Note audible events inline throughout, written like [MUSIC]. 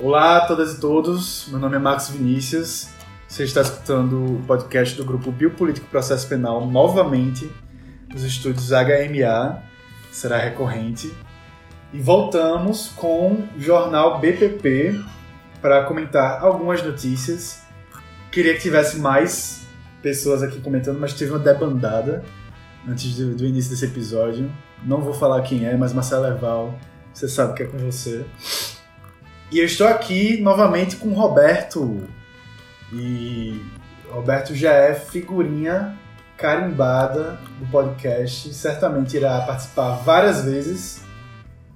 Olá a todas e todos, meu nome é Marcos Vinícius. Você está escutando o podcast do grupo Biopolítico Processo Penal novamente nos estúdios HMA, será recorrente. E voltamos com o jornal BPP para comentar algumas notícias. Queria que tivesse mais pessoas aqui comentando, mas teve uma debandada antes do, do início desse episódio. Não vou falar quem é, mas Marcelo Erval, você sabe que é com você. E eu estou aqui novamente com o Roberto. E Roberto já é figurinha carimbada do podcast. Certamente irá participar várias vezes.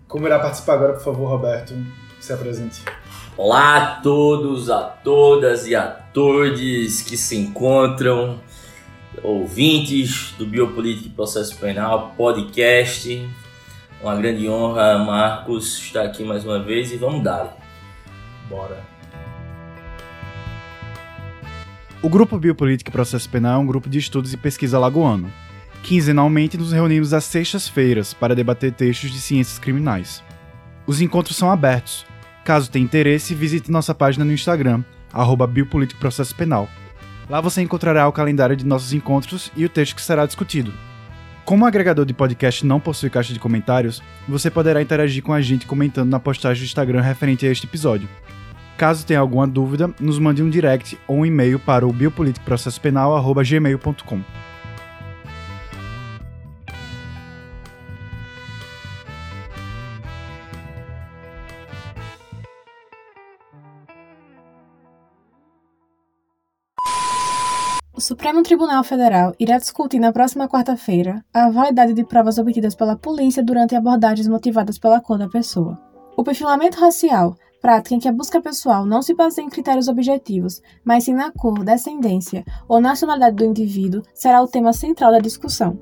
Como irá participar agora, por favor, Roberto? Se apresente. Olá a todos, a todas e a todos que se encontram, ouvintes do Biopolítica e Processo Penal Podcast. Uma grande honra, Marcos, estar aqui mais uma vez e vamos dar. Bora. O Grupo Biopolítica e Processo Penal é um grupo de estudos e pesquisa lagoano. Quinzenalmente nos reunimos às sextas-feiras para debater textos de ciências criminais. Os encontros são abertos. Caso tenha interesse, visite nossa página no Instagram, arroba Biopolítico Processo Penal. Lá você encontrará o calendário de nossos encontros e o texto que será discutido. Como o agregador de podcast não possui caixa de comentários, você poderá interagir com a gente comentando na postagem do Instagram referente a este episódio. Caso tenha alguma dúvida, nos mande um direct ou um e-mail para o biopoliticoprocessopenal.gmail.com. Supremo Tribunal Federal irá discutir na próxima quarta-feira a validade de provas obtidas pela polícia durante abordagens motivadas pela cor da pessoa. O perfilamento racial, prática em que a busca pessoal não se baseia em critérios objetivos, mas sim na cor, descendência ou nacionalidade do indivíduo, será o tema central da discussão.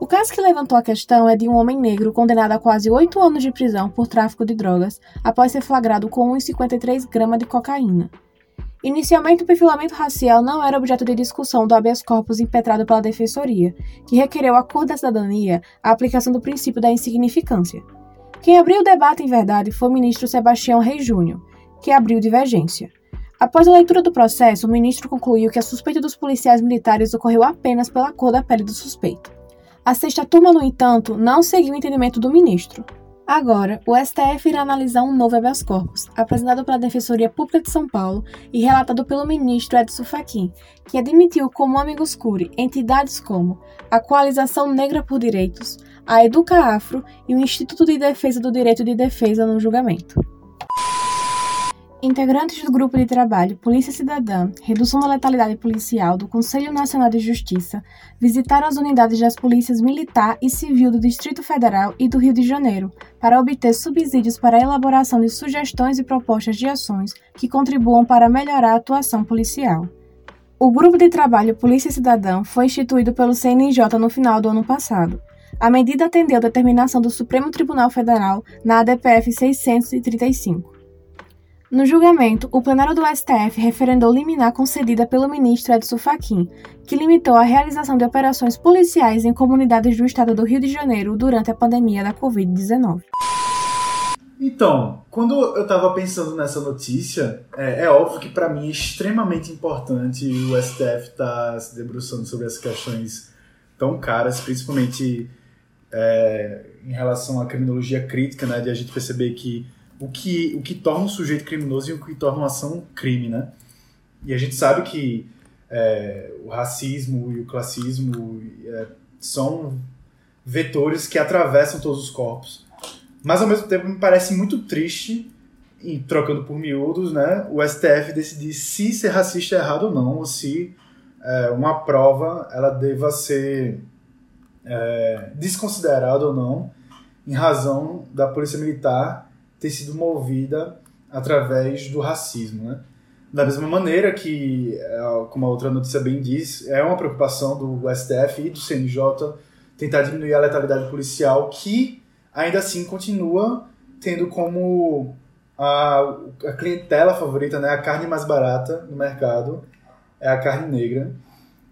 O caso que levantou a questão é de um homem negro condenado a quase oito anos de prisão por tráfico de drogas após ser flagrado com 1,53 gramas de cocaína. Inicialmente, o perfilamento racial não era objeto de discussão do habeas corpus impetrado pela Defensoria, que requereu à Cor da Cidadania a aplicação do princípio da insignificância. Quem abriu o debate, em verdade, foi o ministro Sebastião Reis Júnior, que abriu divergência. Após a leitura do processo, o ministro concluiu que a suspeita dos policiais militares ocorreu apenas pela cor da pele do suspeito. A sexta turma, no entanto, não seguiu o entendimento do ministro. Agora, o STF irá analisar um novo habeas corpus, apresentado pela Defensoria Pública de São Paulo e relatado pelo ministro Edson Fachin, que admitiu como amigos curi entidades como a Coalização Negra por Direitos, a Educa Afro e o Instituto de Defesa do Direito de Defesa no julgamento. Integrantes do Grupo de Trabalho Polícia Cidadã, Redução da Letalidade Policial do Conselho Nacional de Justiça visitaram as unidades das polícias militar e civil do Distrito Federal e do Rio de Janeiro para obter subsídios para a elaboração de sugestões e propostas de ações que contribuam para melhorar a atuação policial. O Grupo de Trabalho Polícia Cidadã foi instituído pelo CNJ no final do ano passado. A medida atendeu a determinação do Supremo Tribunal Federal na ADPF 635. No julgamento, o plenário do STF referendou liminar concedida pelo ministro Edson Fachin, que limitou a realização de operações policiais em comunidades do estado do Rio de Janeiro durante a pandemia da Covid-19. Então, quando eu estava pensando nessa notícia, é, é óbvio que para mim é extremamente importante o STF estar tá se debruçando sobre essas questões tão caras, principalmente é, em relação à criminologia crítica, né, de a gente perceber que o que, o que torna um sujeito criminoso e o que torna uma ação crime, né? E a gente sabe que é, o racismo e o classismo é, são vetores que atravessam todos os corpos. Mas ao mesmo tempo me parece muito triste, e trocando por miúdos, né, o STF decidir se ser racista é errado ou não, ou se é, uma prova ela deva ser é, desconsiderada ou não, em razão da polícia militar ter sido movida através do racismo, né? Da mesma maneira que, é, como a outra notícia bem diz, é uma preocupação do STF e do CNJ tentar diminuir a letalidade policial, que ainda assim continua tendo como a, a clientela favorita, né, a carne mais barata no mercado é a carne negra.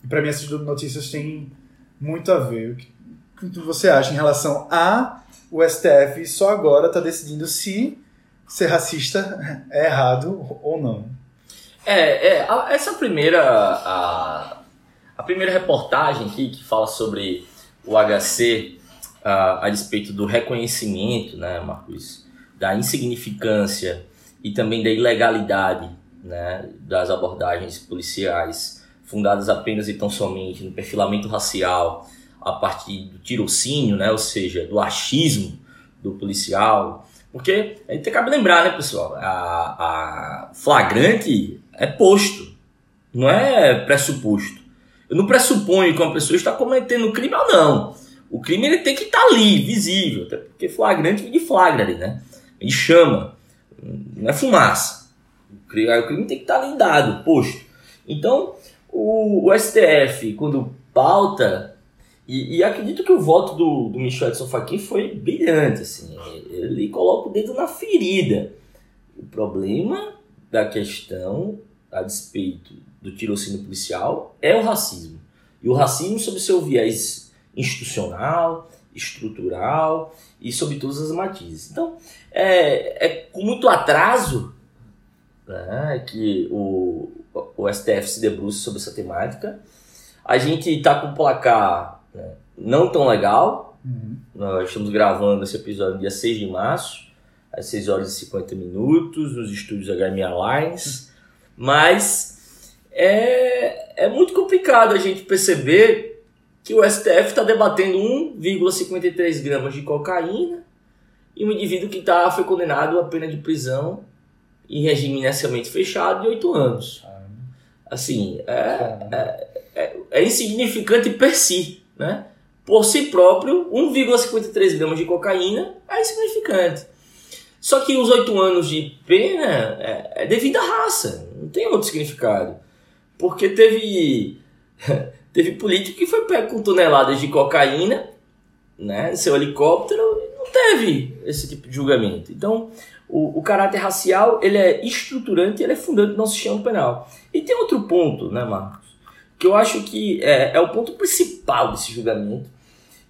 E para mim essas notícias têm muito a ver. Que você acha em relação a o STF só agora está decidindo se ser racista [LAUGHS] é errado ou não. É, é a- essa primeira a, a primeira reportagem aqui que fala sobre o HC a, a respeito do reconhecimento, né, Marcos, da insignificância e também da ilegalidade, né, das abordagens policiais fundadas apenas e tão somente no perfilamento racial a partir do tirocínio, né, ou seja, do achismo do policial, porque a gente cabe lembrar, né, pessoal, a, a flagrante é posto, não é pressuposto. Eu não pressuponho que uma pessoa está cometendo crime ou não. O crime ele tem que estar ali, visível, até porque flagrante vem de flagra né? De chama, não é fumaça. O crime, tem que estar ali dado, posto. Então, o, o STF, quando pauta, e, e acredito que o voto do, do Michel Edson Fachin foi brilhante, assim, ele coloca o dedo na ferida. O problema da questão, a despeito do tirocínio policial, é o racismo. E o racismo sob seu viés institucional, estrutural e sob todas as matizes. Então, é, é com muito atraso né, que o, o STF se debruça sobre essa temática. A gente está com um placar né, não tão legal. Nós estamos gravando esse episódio no dia 6 de março, às 6 horas e 50 minutos, nos estúdios HM Alliance. Mas é, é muito complicado a gente perceber que o STF está debatendo 1,53 gramas de cocaína e um indivíduo que tá, foi condenado a pena de prisão em regime inicialmente fechado de 8 anos. Assim, é, é, é insignificante per si, né? Por si próprio, 1,53 gramas de cocaína é insignificante. Só que os 8 anos de pena é, é devido à raça, não tem outro significado. Porque teve, [LAUGHS] teve político que foi pego com toneladas de cocaína, né, em seu helicóptero, e não teve esse tipo de julgamento. Então, o, o caráter racial ele é estruturante, ele é fundante do nosso sistema penal. E tem outro ponto, né, Marcos, que eu acho que é, é o ponto principal desse julgamento,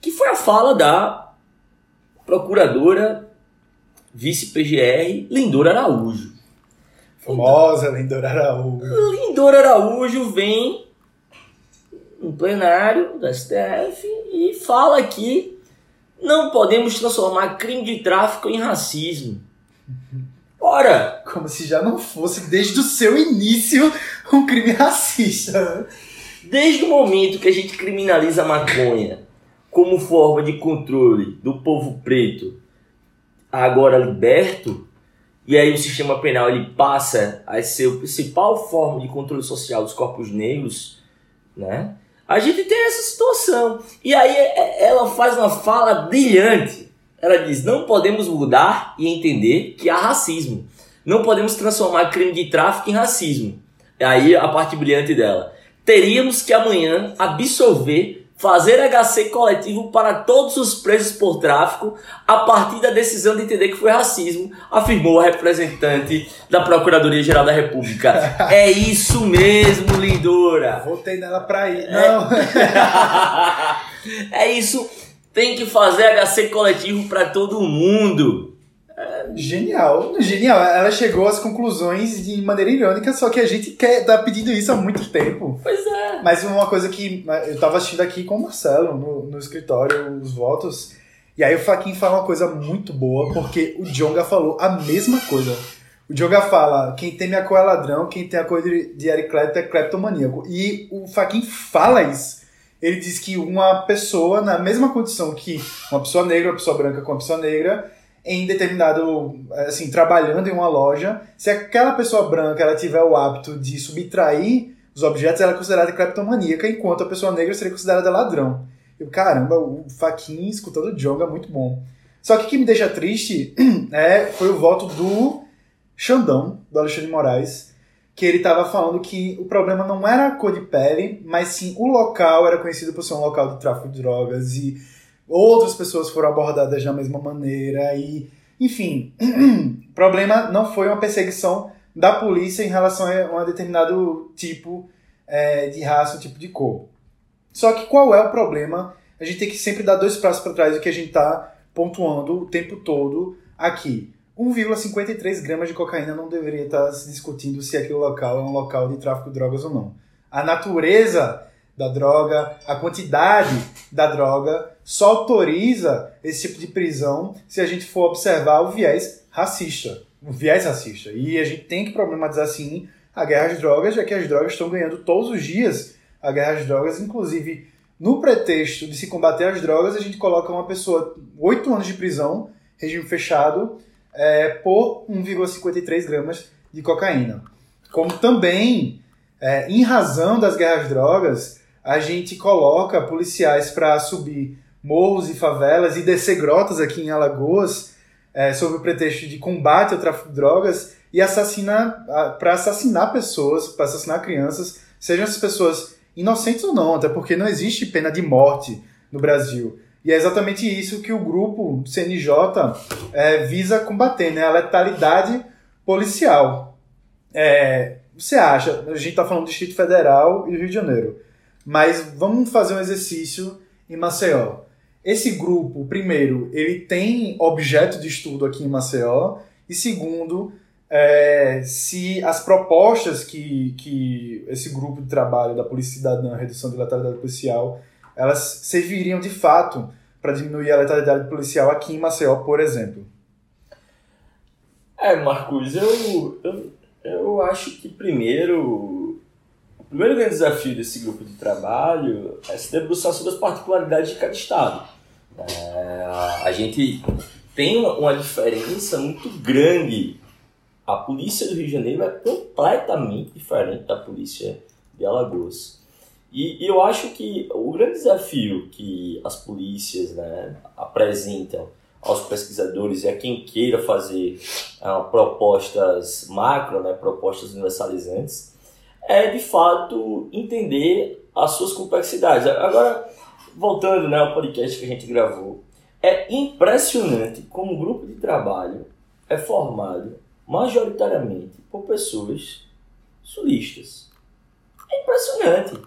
que foi a fala da procuradora vice-PGR Lindora Araújo. Famosa Lindora Araújo. Lindora Araújo vem no plenário da STF e fala que não podemos transformar crime de tráfico em racismo. Ora, Como se já não fosse, desde o seu início, um crime racista. Desde o momento que a gente criminaliza a maconha como forma de controle do povo preto, agora liberto, e aí o sistema penal ele passa a ser a principal forma de controle social dos corpos negros, né? A gente tem essa situação. E aí é- ela faz uma fala brilhante. Ela diz: não podemos mudar e entender que há racismo. Não podemos transformar crime de tráfico em racismo. Aí a parte brilhante dela. Teríamos que amanhã absolver, fazer HC coletivo para todos os presos por tráfico a partir da decisão de entender que foi racismo, afirmou a representante da Procuradoria-Geral da República. [LAUGHS] é isso mesmo, lindora! Voltei nela pra ir. Não. [LAUGHS] é isso. Tem que fazer HC coletivo para todo mundo. Genial, genial. Ela chegou às conclusões de maneira irônica, só que a gente quer tá pedindo isso há muito tempo. Pois é. Mas uma coisa que eu tava assistindo aqui com o Marcelo no, no escritório, os votos, e aí o Faquin fala uma coisa muito boa, porque o Jonga falou a mesma coisa. O Jonga fala, quem teme a cor é ladrão, quem tem a cor de, de Eric Clapton é cleptomaníaco. E o Faquin fala isso. Ele diz que uma pessoa, na mesma condição que uma pessoa negra, uma pessoa branca com uma pessoa negra, em determinado, assim, trabalhando em uma loja, se aquela pessoa branca ela tiver o hábito de subtrair os objetos, ela é considerada cleptomaníaca, enquanto a pessoa negra seria considerada ladrão. Eu, caramba, o Faquin escutando o Jonga é muito bom. Só que o que me deixa triste [CLEARS THROAT] é, foi o voto do Xandão, do Alexandre de Moraes, que ele estava falando que o problema não era a cor de pele, mas sim o local era conhecido por ser um local de tráfico de drogas e outras pessoas foram abordadas da mesma maneira e, enfim, o [CLEARS THROAT] problema não foi uma perseguição da polícia em relação a um determinado tipo é, de raça, tipo de cor. Só que qual é o problema? A gente tem que sempre dar dois passos para trás do que a gente está pontuando o tempo todo aqui. 1,53 gramas de cocaína não deveria estar se discutindo se aquele local é um local de tráfico de drogas ou não. A natureza da droga, a quantidade da droga só autoriza esse tipo de prisão se a gente for observar o viés racista. O viés racista. E a gente tem que problematizar sim a guerra às drogas, já que as drogas estão ganhando todos os dias a guerra às drogas, inclusive no pretexto de se combater as drogas, a gente coloca uma pessoa oito anos de prisão, regime fechado, é, por 1,53 gramas de cocaína. Como também, é, em razão das guerras drogas, a gente coloca policiais para subir morros e favelas e descer grotas aqui em Alagoas, é, sob o pretexto de combate ao tráfico de drogas e assassinar para assassinar pessoas, para assassinar crianças, sejam essas pessoas inocentes ou não, até porque não existe pena de morte no Brasil. E é exatamente isso que o grupo CNJ é, visa combater, né? A letalidade policial. É, você acha, a gente está falando do Distrito Federal e do Rio de Janeiro, mas vamos fazer um exercício em Maceió. Esse grupo, primeiro, ele tem objeto de estudo aqui em Maceió, e segundo, é, se as propostas que, que esse grupo de trabalho da Polícia Cidadã, redução de letalidade policial, elas serviriam de fato para diminuir a letalidade policial aqui em Maceió, por exemplo? É, Marcos, eu, eu, eu acho que primeiro primeiro grande desafio desse grupo de trabalho é se debruçar sobre as particularidades de cada estado. É, a gente tem uma diferença muito grande. A polícia do Rio de Janeiro é completamente diferente da polícia de Alagoas. E, e, eu acho que o grande desafio que as polícias né, apresentam aos pesquisadores e a quem queira fazer uh, propostas macro, né, propostas universalizantes, é de fato entender as suas complexidades. Agora, voltando né, ao podcast que a gente gravou, é impressionante como o grupo de trabalho é formado majoritariamente por pessoas sulistas. É impressionante.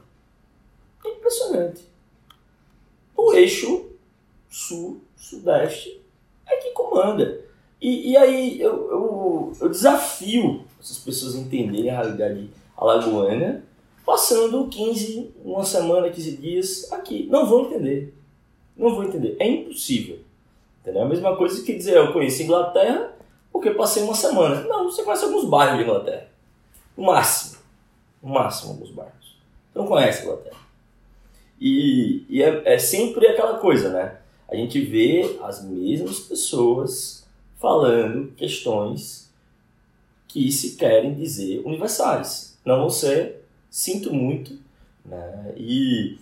É impressionante. O eixo sul-sudeste é que comanda. E, e aí eu, eu, eu, desafio essas pessoas a entenderem a realidade alagoana passando 15, uma semana, 15 dias aqui. Não vão entender. Não vão entender. É impossível. Entendeu? A mesma coisa que dizer, eu conheço Inglaterra porque passei uma semana. Não, você conhece alguns bairros de Inglaterra. No máximo. No máximo alguns bairros. Não conhece Inglaterra. E, e é, é sempre aquela coisa, né? A gente vê as mesmas pessoas falando questões que se querem dizer universais. Não você sinto muito, né? E,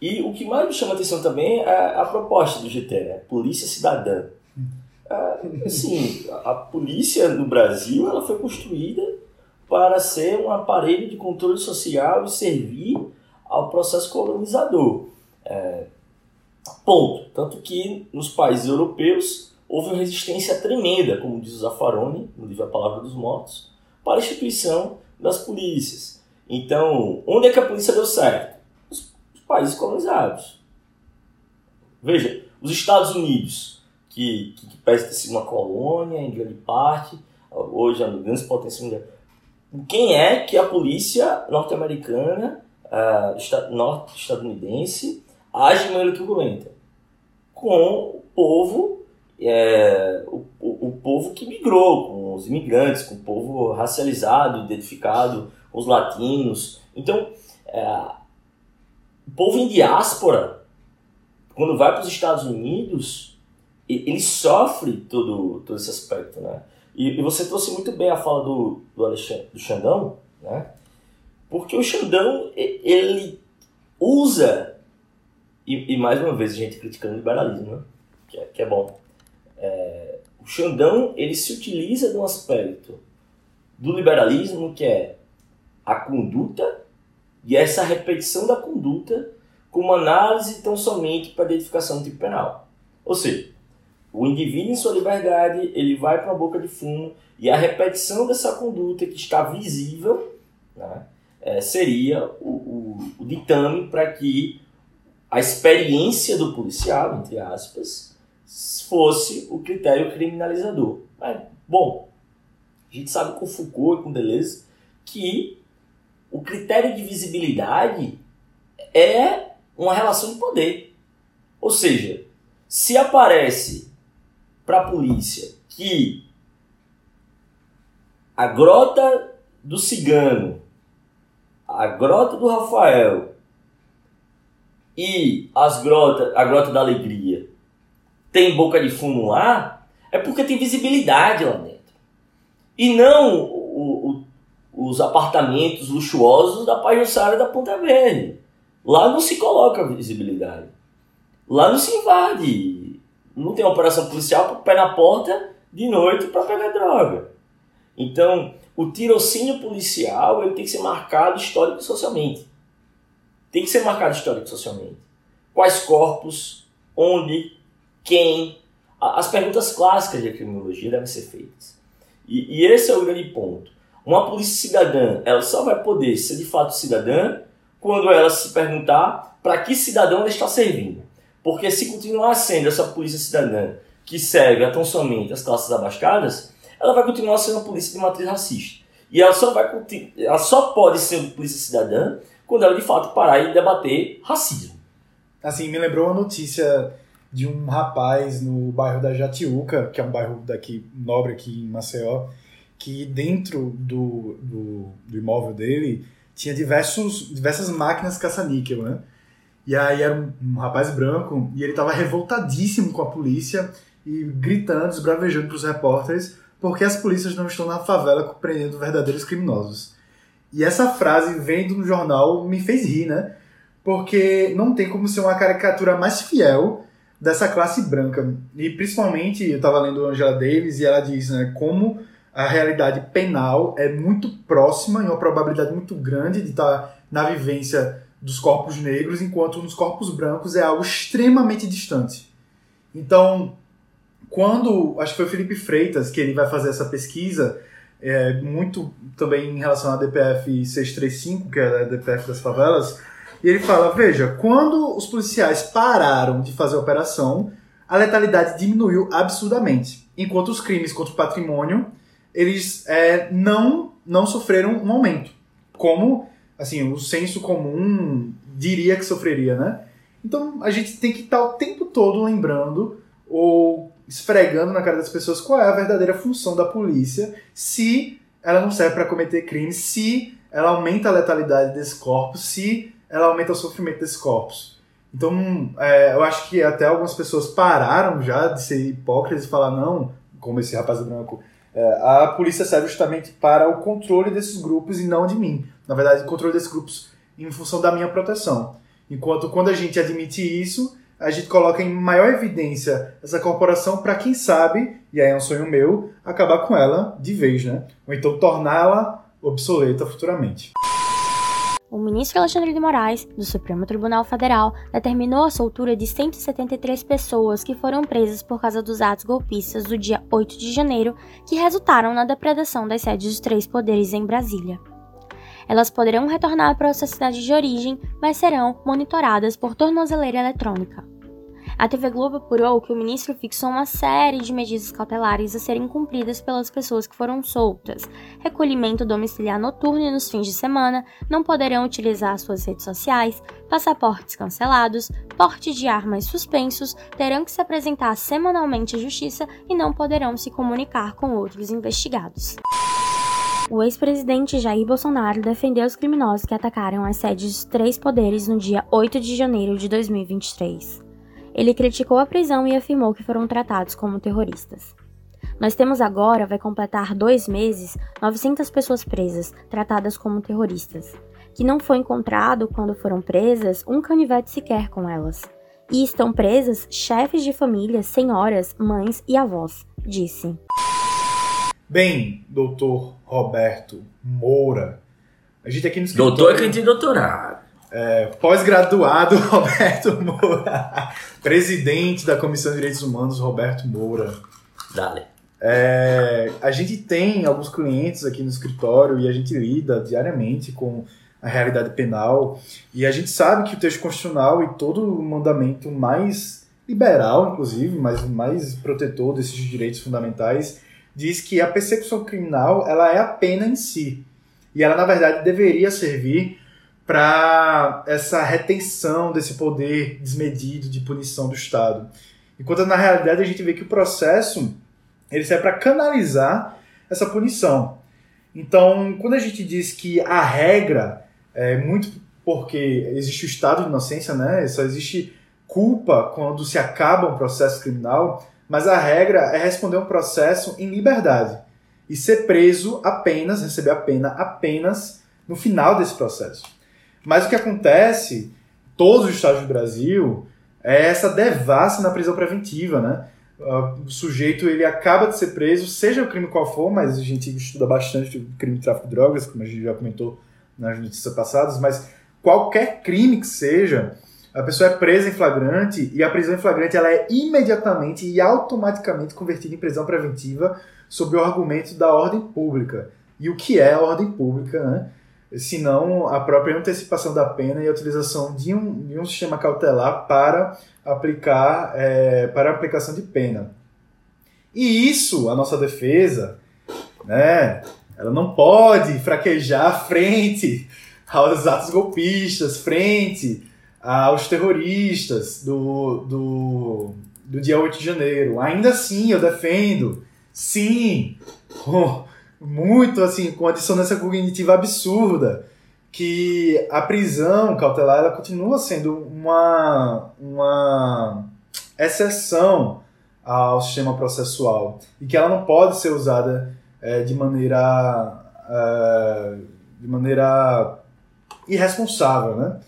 e o que mais me chama a atenção também é a proposta do GT, né? Polícia Cidadã. É, [LAUGHS] assim, a polícia no Brasil ela foi construída para ser um aparelho de controle social e servir ao processo colonizador. É, ponto. Tanto que nos países europeus houve uma resistência tremenda, como diz o Zaffaroni, no livro A Palavra dos Mortos, para a instituição das polícias. Então, onde é que a polícia deu certo? Os, países colonizados. Veja, os Estados Unidos, que, que, que parece ter sido uma colônia em grande parte, hoje é uma grande potência mundial. Quem é que a polícia norte-americana uh, norte-estadunidense age de maneira turbulenta com o povo, é, o, o, o, povo que migrou, com os imigrantes, com o povo racializado, identificado, os latinos. Então, é, o povo em diáspora, quando vai para os Estados Unidos, ele sofre todo, todo esse aspecto, né? E, e você trouxe muito bem a fala do, do Alexandre, do Xandão, né? Porque o Xandão, ele usa, e, e mais uma vez a gente criticando o liberalismo, né? que, é, que é bom. É, Xandão, ele se utiliza de um aspecto do liberalismo que é a conduta e essa repetição da conduta como análise tão somente para identificação do tipo penal. Ou seja, o indivíduo em sua liberdade, ele vai para uma boca de fumo e a repetição dessa conduta que está visível, né, é, seria o, o, o ditame para que a experiência do policial, entre aspas, fosse o critério criminalizador. Mas, bom, a gente sabe com Foucault e com Deleuze que o critério de visibilidade é uma relação de poder. Ou seja, se aparece para a polícia que a grota do cigano, a grota do Rafael e as grotas, a grota da alegria tem boca de fumo lá, é porque tem visibilidade lá dentro. E não o, o, os apartamentos luxuosos da Pajussara da Ponta Verde. Lá não se coloca visibilidade. Lá não se invade. Não tem operação policial para pé na porta de noite para pegar droga. Então, o tirocínio policial ele tem que ser marcado histórico e socialmente. Tem que ser marcado histórico e socialmente. Quais corpos, onde, quem. As perguntas clássicas de criminologia devem ser feitas. E, e esse é o grande ponto. Uma polícia cidadã, ela só vai poder ser de fato cidadã quando ela se perguntar para que cidadão ela está servindo. Porque se continuar sendo essa polícia cidadã que serve tão somente as classes abastadas, ela vai continuar sendo uma polícia de matriz racista. E ela só, vai, ela só pode ser polícia cidadã quando ela de fato parar e debater racismo. Assim, me lembrou uma notícia de um rapaz no bairro da Jatiuca, que é um bairro daqui nobre aqui em Maceió, que dentro do, do, do imóvel dele tinha diversos, diversas máquinas caça-níquel, né? E aí era um, um rapaz branco e ele estava revoltadíssimo com a polícia e gritando, esbravejando para os repórteres porque as polícias não estão na favela prendendo verdadeiros criminosos. E essa frase vendo no jornal me fez rir, né? Porque não tem como ser uma caricatura mais fiel dessa classe branca. E principalmente, eu estava lendo Angela Davis e ela diz, né, como a realidade penal é muito próxima e uma probabilidade muito grande de estar tá na vivência dos corpos negros, enquanto nos corpos brancos é algo extremamente distante. Então, quando, acho que foi o Felipe Freitas que ele vai fazer essa pesquisa, é, muito também em relação à DPF 635, que é a DPF das favelas, e ele fala, veja, quando os policiais pararam de fazer a operação, a letalidade diminuiu absurdamente, enquanto os crimes contra o patrimônio, eles é, não, não sofreram um aumento, como assim, o senso comum diria que sofreria, né? Então a gente tem que estar o tempo todo lembrando ou esfregando na cara das pessoas qual é a verdadeira função da polícia, se ela não serve para cometer crimes, se ela aumenta a letalidade desses corpos, se ela aumenta o sofrimento desses corpos. Então, é, eu acho que até algumas pessoas pararam já de ser hipócritas e falar, não, como esse rapaz branco, é, a polícia serve justamente para o controle desses grupos e não de mim. Na verdade, o controle desses grupos em função da minha proteção. Enquanto quando a gente admite isso, a gente coloca em maior evidência essa corporação para quem sabe, e aí é um sonho meu, acabar com ela de vez, né? Ou então torná-la obsoleta futuramente. O ministro Alexandre de Moraes, do Supremo Tribunal Federal, determinou a soltura de 173 pessoas que foram presas por causa dos atos golpistas do dia 8 de janeiro, que resultaram na depredação das sedes dos três poderes em Brasília. Elas poderão retornar para sua cidade de origem, mas serão monitoradas por tornozeleira eletrônica. A TV Globo apurou que o ministro fixou uma série de medidas cautelares a serem cumpridas pelas pessoas que foram soltas. Recolhimento domiciliar noturno e nos fins de semana, não poderão utilizar suas redes sociais, passaportes cancelados, porte de armas suspensos, terão que se apresentar semanalmente à justiça e não poderão se comunicar com outros investigados. O ex-presidente Jair Bolsonaro defendeu os criminosos que atacaram as sedes dos três poderes no dia 8 de janeiro de 2023. Ele criticou a prisão e afirmou que foram tratados como terroristas. Nós temos agora, vai completar dois meses, 900 pessoas presas, tratadas como terroristas, que não foi encontrado, quando foram presas, um canivete sequer com elas. E estão presas chefes de família, senhoras, mães e avós, disse. Bem, doutor Roberto Moura, a gente aqui no escritório... Doutor é quem tem doutorado. É, Pós-graduado [LAUGHS] Roberto Moura, presidente da Comissão de Direitos Humanos Roberto Moura. Dale. É, a gente tem alguns clientes aqui no escritório e a gente lida diariamente com a realidade penal e a gente sabe que o texto constitucional e todo o mandamento mais liberal, inclusive, mas mais protetor desses direitos fundamentais, diz que a persecução criminal ela é a pena em si. E ela, na verdade, deveria servir para essa retenção desse poder desmedido de punição do Estado. Enquanto, na realidade, a gente vê que o processo ele serve para canalizar essa punição. Então, quando a gente diz que a regra é muito porque existe o estado de inocência, né? Só existe culpa quando se acaba um processo criminal, mas a regra é responder um processo em liberdade e ser preso apenas, receber a pena apenas no final desse processo. Mas o que acontece, todos os estados do Brasil, é essa devassa na prisão preventiva, né? O sujeito ele acaba de ser preso, seja o crime qual for, mas a gente estuda bastante o crime de tráfico de drogas, como a gente já comentou nas notícias passadas, mas qualquer crime que seja, a pessoa é presa em flagrante e a prisão em flagrante ela é imediatamente e automaticamente convertida em prisão preventiva sob o argumento da ordem pública. E o que é a ordem pública, né? Senão a própria antecipação da pena e a utilização de um, de um sistema cautelar para aplicar é, para a aplicação de pena. E isso, a nossa defesa, né, ela não pode fraquejar frente aos atos golpistas, frente aos terroristas do, do, do dia 8 de janeiro. Ainda assim, eu defendo, sim, [LAUGHS] muito assim, com a dissonância cognitiva absurda, que a prisão cautelar ela continua sendo uma, uma exceção ao sistema processual e que ela não pode ser usada é, de maneira é, de maneira irresponsável, né?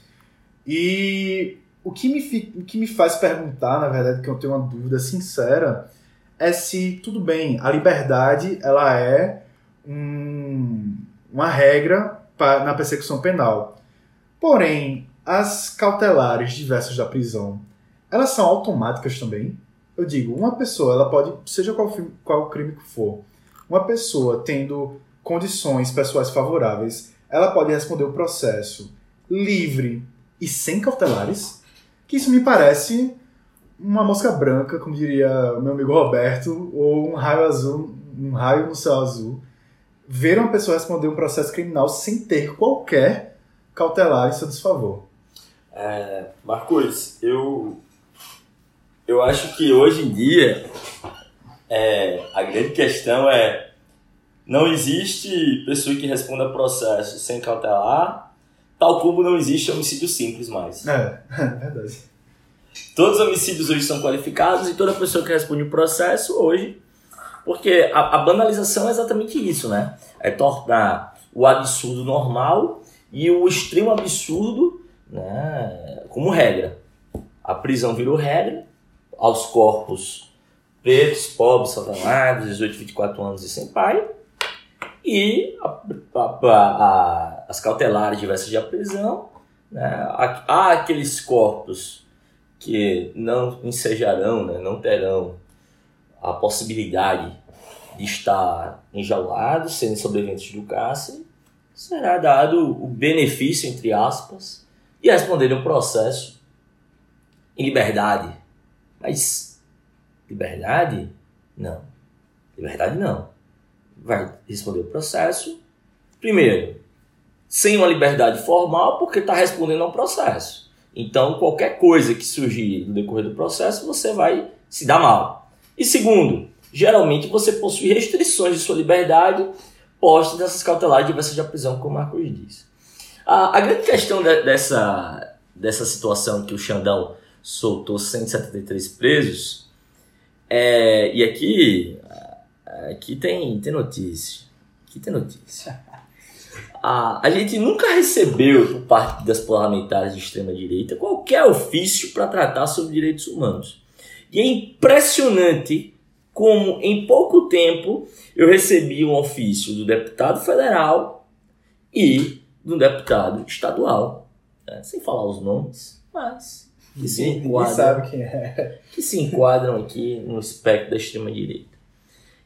E o que, me, o que me faz perguntar, na verdade, que eu tenho uma dúvida sincera, é se, tudo bem, a liberdade ela é um, uma regra pra, na persecução penal. Porém, as cautelares diversas da prisão, elas são automáticas também? Eu digo, uma pessoa, ela pode, seja qual, qual crime que for, uma pessoa tendo condições pessoais favoráveis, ela pode responder o processo livre e sem cautelares, que isso me parece uma mosca branca, como diria meu amigo Roberto, ou um raio azul, um raio no céu azul. Ver uma pessoa responder um processo criminal sem ter qualquer cautelar em seu desfavor. É, Marcos, eu, eu acho que hoje em dia é, a grande questão é não existe pessoa que responda processo sem cautelar Tal como não existe homicídio simples mais. É, [LAUGHS] é verdade. Todos os homicídios hoje são qualificados e toda pessoa que responde o processo hoje. Porque a, a banalização é exatamente isso, né? É tornar o absurdo normal e o extremo absurdo né, como regra. A prisão virou regra, aos corpos pretos, pobres, favelados, 18, 24 anos e sem pai, e a, a, as cautelares diversas de prisão. Né? Há aqueles corpos que não ensejarão, né? não terão a possibilidade de estar enjaulados, sendo sobreviventes do cárcere, será dado o benefício, entre aspas, de responder um processo em liberdade. Mas liberdade? Não. Liberdade não vai responder o processo. Primeiro, sem uma liberdade formal, porque está respondendo ao processo. Então, qualquer coisa que surgir no decorrer do processo, você vai se dar mal. E segundo, geralmente você possui restrições de sua liberdade postas nessas cautelares diversas de prisão, como o Marcos diz. A, a grande questão de, dessa, dessa situação que o Xandão soltou 173 presos, é, e aqui Aqui tem, tem notícia. Aqui tem notícia. A, a gente nunca recebeu por parte das parlamentares de extrema-direita qualquer ofício para tratar sobre direitos humanos. E é impressionante como em pouco tempo eu recebi um ofício do deputado federal e do deputado estadual. Né? Sem falar os nomes, mas que se, enquadram, sabe quem é. [LAUGHS] que se enquadram aqui no espectro da extrema-direita.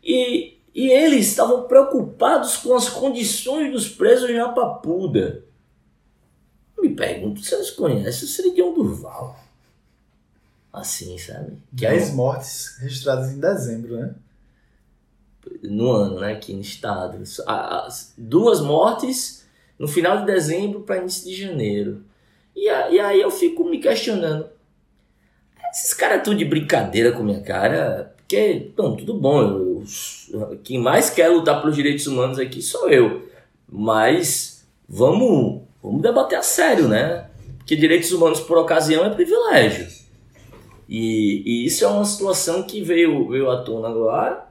E, e eles estavam preocupados com as condições dos presos em Apapuda. Me pergunto se eles conhecem o Siridião Durval. Assim, sabe? Que é 10 mortes registradas em dezembro, né? no ano, né, aqui no estado. As duas mortes no final de dezembro para início de janeiro. E, aí eu fico me questionando. Esses caras tudo de brincadeira com minha cara, porque, não, tudo bom, eu, eu- quem mais quer lutar pelos direitos humanos aqui sou eu. Mas vamos, vamos debater a sério, né? Porque direitos humanos por ocasião é privilégio. E, e isso é uma situação que veio, veio à tona agora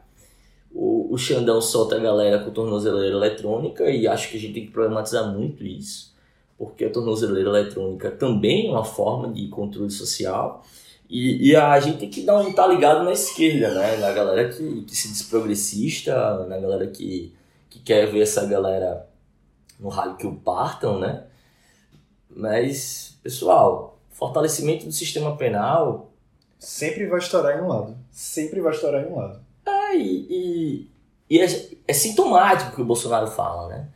o, o Xandão solta a galera com tornozeleira eletrônica e acho que a gente tem que problematizar muito isso, porque a tornozeleira eletrônica também é uma forma de controle social e, e a gente tem que dar um tá ligado na esquerda, né? Na galera que, que se diz progressista, na galera que, que quer ver essa galera no raio que o partam, né? Mas, pessoal, fortalecimento do sistema penal Sempre vai estourar em um lado. Sempre vai estourar em um lado. É, e, e, e é, é sintomático o que o Bolsonaro fala, né?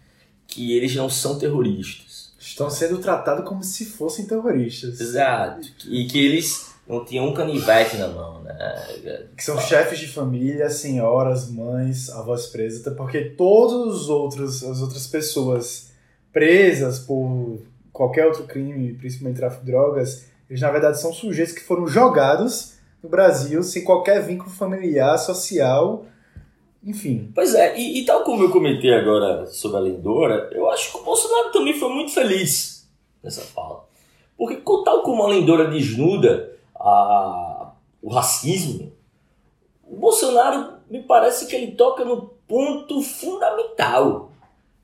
Que eles não são terroristas. Estão sendo tratados como se fossem terroristas. Exato. E que eles não tinham um canivete na mão, né? Que são chefes de família, senhoras, mães, avós presas, porque todos os outros, as outras pessoas presas por qualquer outro crime, principalmente tráfico de drogas, eles na verdade são sujeitos que foram jogados no Brasil sem qualquer vínculo familiar, social, enfim. Pois é, e, e tal como eu comentei agora sobre a Lendora, eu acho que o Bolsonaro também foi muito feliz nessa fala. Porque tal como a Lendora desnuda a, o racismo, o Bolsonaro me parece que ele toca no ponto fundamental,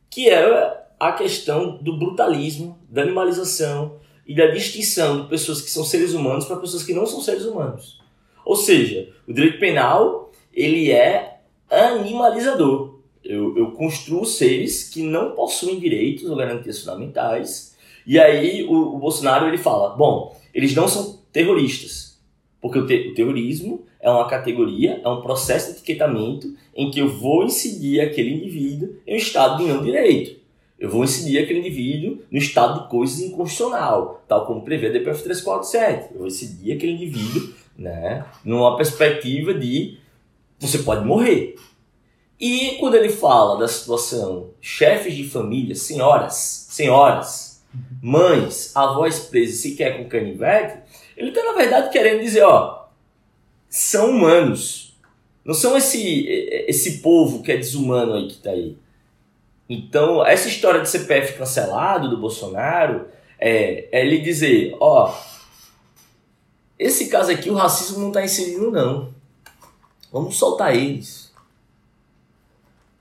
que é a questão do brutalismo, da animalização e da distinção de pessoas que são seres humanos para pessoas que não são seres humanos. Ou seja, o direito penal ele é animalizador. Eu, eu construo seres que não possuem direitos ou garantias fundamentais. E aí o, o Bolsonaro ele fala, bom, eles não são terroristas, porque o, te- o terrorismo é uma categoria, é um processo de etiquetamento em que eu vou incidir aquele indivíduo em um estado de não direito. Eu vou incidir aquele indivíduo no estado de coisas inconstitucional, tal como prevê a DPF 347. Eu vou incidir aquele indivíduo né, numa perspectiva de você pode morrer. E quando ele fala da situação chefes de família, senhoras, senhoras, mães, avós presos, sequer com canivete, ele está na verdade querendo dizer, ó, são humanos. Não são esse, esse povo que é desumano aí que tá aí. Então, essa história de CPF cancelado do Bolsonaro é, é ele dizer, ó, esse caso aqui o racismo não está inserido não. Vamos soltar eles.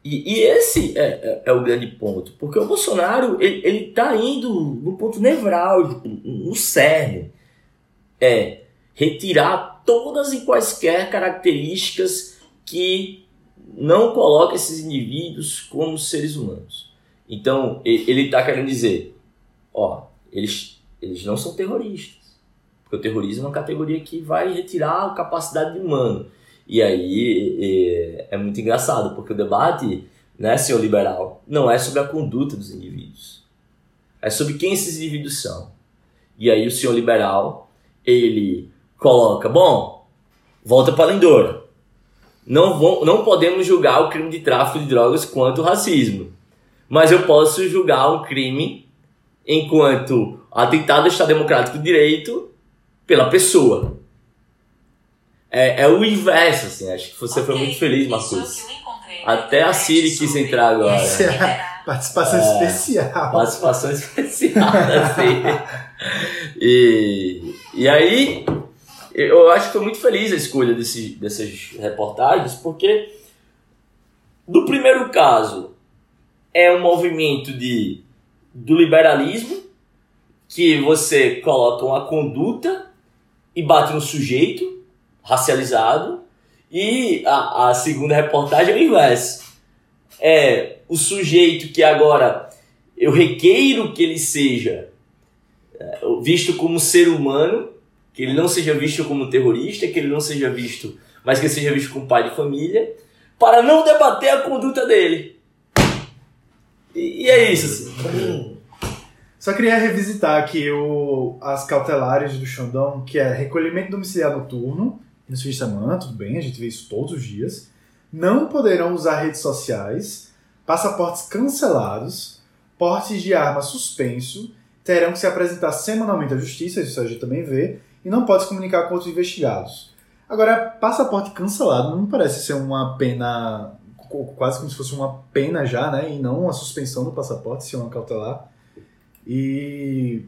E, e esse é, é- é o grande ponto, porque o Bolsonaro ele, ele tá indo no ponto nevrálgico, no cerne, é retirar todas e quaisquer características que não colocam esses indivíduos como seres humanos. Então ele está querendo dizer, ó, eles, eles não são terroristas, porque o terrorismo é uma categoria que vai retirar a capacidade de humano. E aí é, é muito engraçado, porque o debate, né, senhor liberal, não é sobre a conduta dos indivíduos. É sobre quem esses indivíduos são. E aí o senhor liberal, ele coloca, bom, volta para a Lindora. Não, vão, não podemos julgar o crime de tráfico de drogas quanto o racismo. Mas eu posso julgar um crime enquanto atentado ao Estado Democrático de Direito pela pessoa. É, é o inverso, assim. Acho que você foi muito feliz, Marcos. Até a Siri quis entrar agora. Isso é participação especial. Participação [LAUGHS] especial da Siri. E, e aí, eu acho que foi muito feliz a escolha desse, dessas reportagens, porque do primeiro caso é um movimento de, do liberalismo, que você coloca uma conduta e bate no sujeito racializado, e a, a segunda reportagem é o inverso. É o sujeito que agora eu requeiro que ele seja é, visto como ser humano, que ele não seja visto como terrorista, que ele não seja visto, mas que seja visto como pai de família, para não debater a conduta dele. E, e é isso, assim. Só queria revisitar aqui o, as cautelares do Xandão, que é recolhimento domiciliar noturno, nos fins de semana, tudo bem, a gente vê isso todos os dias. Não poderão usar redes sociais, passaportes cancelados, portes de arma suspenso, terão que se apresentar semanalmente à justiça, isso a gente também vê, e não pode se comunicar com outros investigados. Agora, passaporte cancelado não parece ser uma pena, quase como se fosse uma pena já, né? E não uma suspensão do passaporte, se é uma cautelar. E,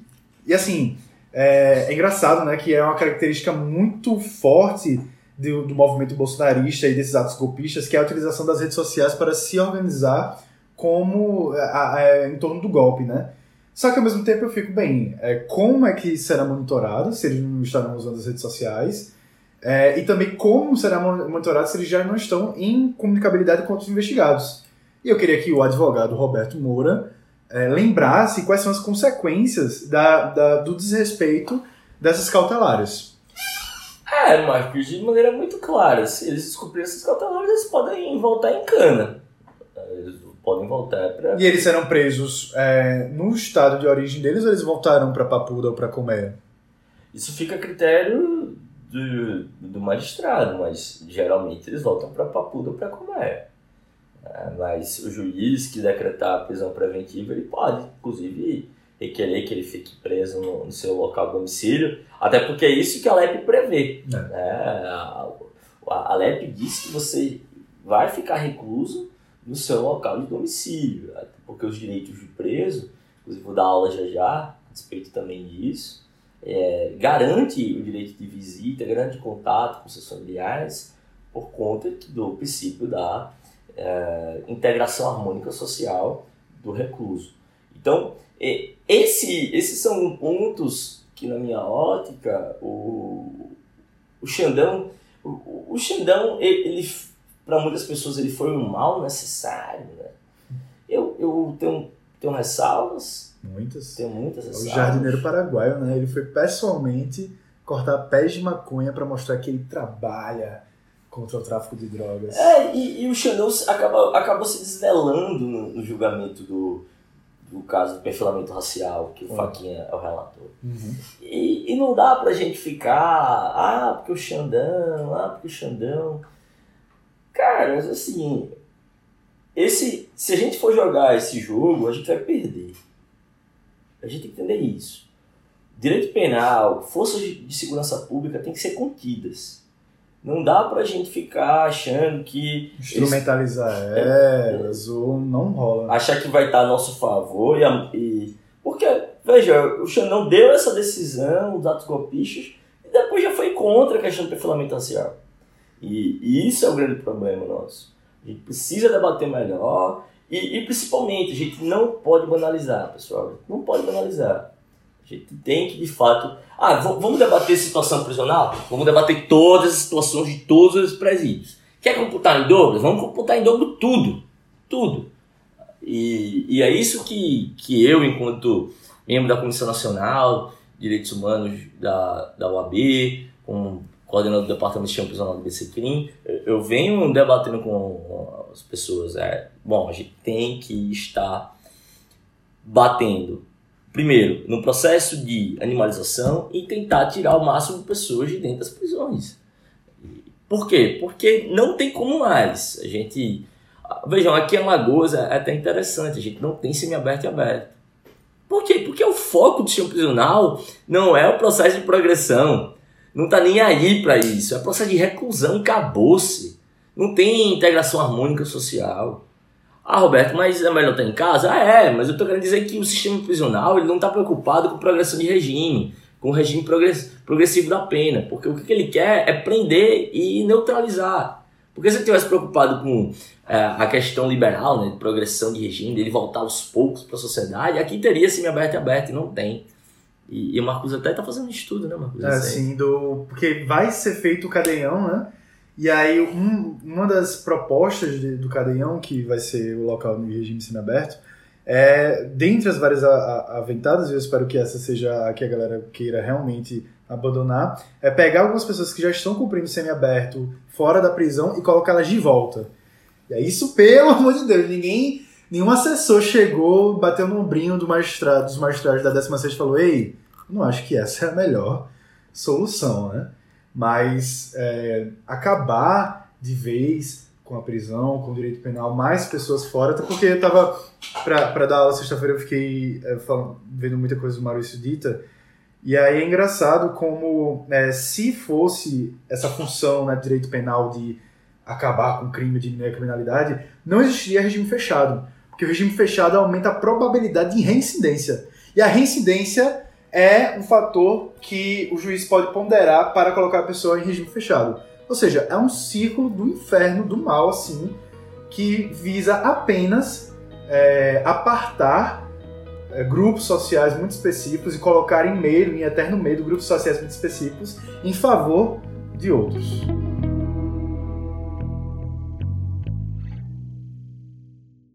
e assim, é, é, engraçado, né, que é uma característica muito forte do, do, movimento bolsonarista e desses atos golpistas, que é a utilização das redes sociais para se organizar como a, a, em torno do golpe, né? Só que ao mesmo tempo eu fico bem, é, como é que será monitorado se eles não estarão usando as redes sociais? É, e também como será monitorado se eles já não estão em comunicabilidade com outros investigados. E eu queria que o advogado Roberto Moura é, lembrasse quais são as consequências da, da, do desrespeito dessas cautelares. É, Marcos, de maneira muito clara. Se eles descobrirem essas cautelares, eles podem voltar em cana. Podem voltar para. E eles serão presos é, no estado de origem deles ou eles voltarão para Papuda ou para Comé? Isso fica a critério do, do magistrado, mas geralmente eles voltam para Papuda ou para Comé. É, mas o juiz que decretar a prisão preventiva, ele pode, inclusive, requerer que ele fique preso no, no seu local de domicílio, até porque é isso que a LEP prevê. É. Né? A, a, LEP diz que você vai ficar recluso no seu local de domicílio, porque os direitos de preso, inclusive vou dar aula já já, a respeito também disso, é, garante o direito de visita, garante contato com seus familiares, por conta do princípio da é, integração harmônica social do recluso. Então, esse, esses são pontos que, na minha ótica, o, o Xandão, o, o Xandão, ele, ele para muitas pessoas, ele foi um mal necessário. Né? Eu, eu tenho, tenho ressalvas. Muitas. Tenho muitas ressalvas. O jardineiro paraguaio, né? Ele foi pessoalmente cortar pés de maconha para mostrar que ele trabalha contra o tráfico de drogas. É, e, e o Xandão acabou, acabou se desvelando no, no, julgamento do, do caso do perfilamento racial, que o uhum. Faquinha é o relator. Uhum. E, e não dá pra gente ficar, ah, porque o Xandão, ah, porque o Xandão. Cara, mas assim, esse, se a gente for jogar esse jogo, a gente vai perder. A gente tem que entender isso. Direito penal, forças de segurança pública têm que ser contidas. Não dá pra gente ficar achando que. Instrumentalizar elas, é, ou não rola. Achar que vai estar a nosso favor. E, e, porque, veja, o Xandão deu essa decisão, os atos golpistas, e depois já foi contra a questão do perfilamento racial. E, e, isso é o grande problema nosso. A gente precisa debater melhor. E, e principalmente, a gente não pode banalizar, pessoal. Não pode banalizar. A gente tem que, de fato. Ah, vamos debater situação prisional? Vamos debater todas as situações de todos os presídios. Quer computar em dobro? Vamos computar em dobro tudo. Tudo. E, e é isso que, que eu, enquanto membro da Comissão Nacional de Direitos Humanos da, da OAB, com coordenador do Departamento de Sistema Prisional do BCCRIM, eu venho debatendo com as pessoas. É, bom, a gente tem que estar batendo primeiro, no processo de animalização e tentar tirar o máximo de pessoas de dentro das prisões. Por quê? Porque não tem como mais. A gente. Vejam, aqui em Alagoas é até interessante, a gente não tem semiaberto e aberto. Por quê? Porque o foco do sistema prisional não é o processo de progressão. Não está nem aí para isso. É processo de reclusão, acabou-se. Não tem integração harmônica social. Ah, Roberto, mas é melhor estar em casa? Ah, é, mas eu estou querendo dizer que o sistema prisional ele não está preocupado com progressão de regime, com o regime progressivo da pena, porque o que ele quer é prender e neutralizar. Porque se ele tivesse preocupado com é, a questão liberal, né, de progressão de regime, dele voltar aos poucos para a sociedade, aqui teria semi-aberto e aberto, e não tem. E, e o Marcos até está fazendo estudo, né, Marcos? É, sim, do... porque vai ser feito o cadeião, né? E aí, um, uma das propostas de, do Cadeião, que vai ser o local no regime semiaberto, é, dentre as várias a, a, aventadas, eu espero que essa seja a que a galera queira realmente abandonar, é pegar algumas pessoas que já estão cumprindo semiaberto fora da prisão e colocá-las de volta. E é isso, [LAUGHS] pelo amor de Deus, ninguém nenhum assessor chegou, bateu no ombrinho do magistrado, dos magistrados da 16 e falou: Ei, não acho que essa é a melhor solução, né? Mas é, acabar de vez com a prisão, com o direito penal, mais pessoas fora, até porque eu tava, para dar aula sexta-feira, eu fiquei é, falando, vendo muita coisa do Maurício Dita, e aí é engraçado como, é, se fosse essa função né, direito penal de acabar com crime, a criminalidade, não existiria regime fechado. Porque o regime fechado aumenta a probabilidade de reincidência. E a reincidência é um fator que o juiz pode ponderar para colocar a pessoa em regime fechado. Ou seja, é um círculo do inferno, do mal, assim, que visa apenas é, apartar é, grupos sociais muito específicos e colocar em medo, em eterno medo, grupos sociais muito específicos em favor de outros.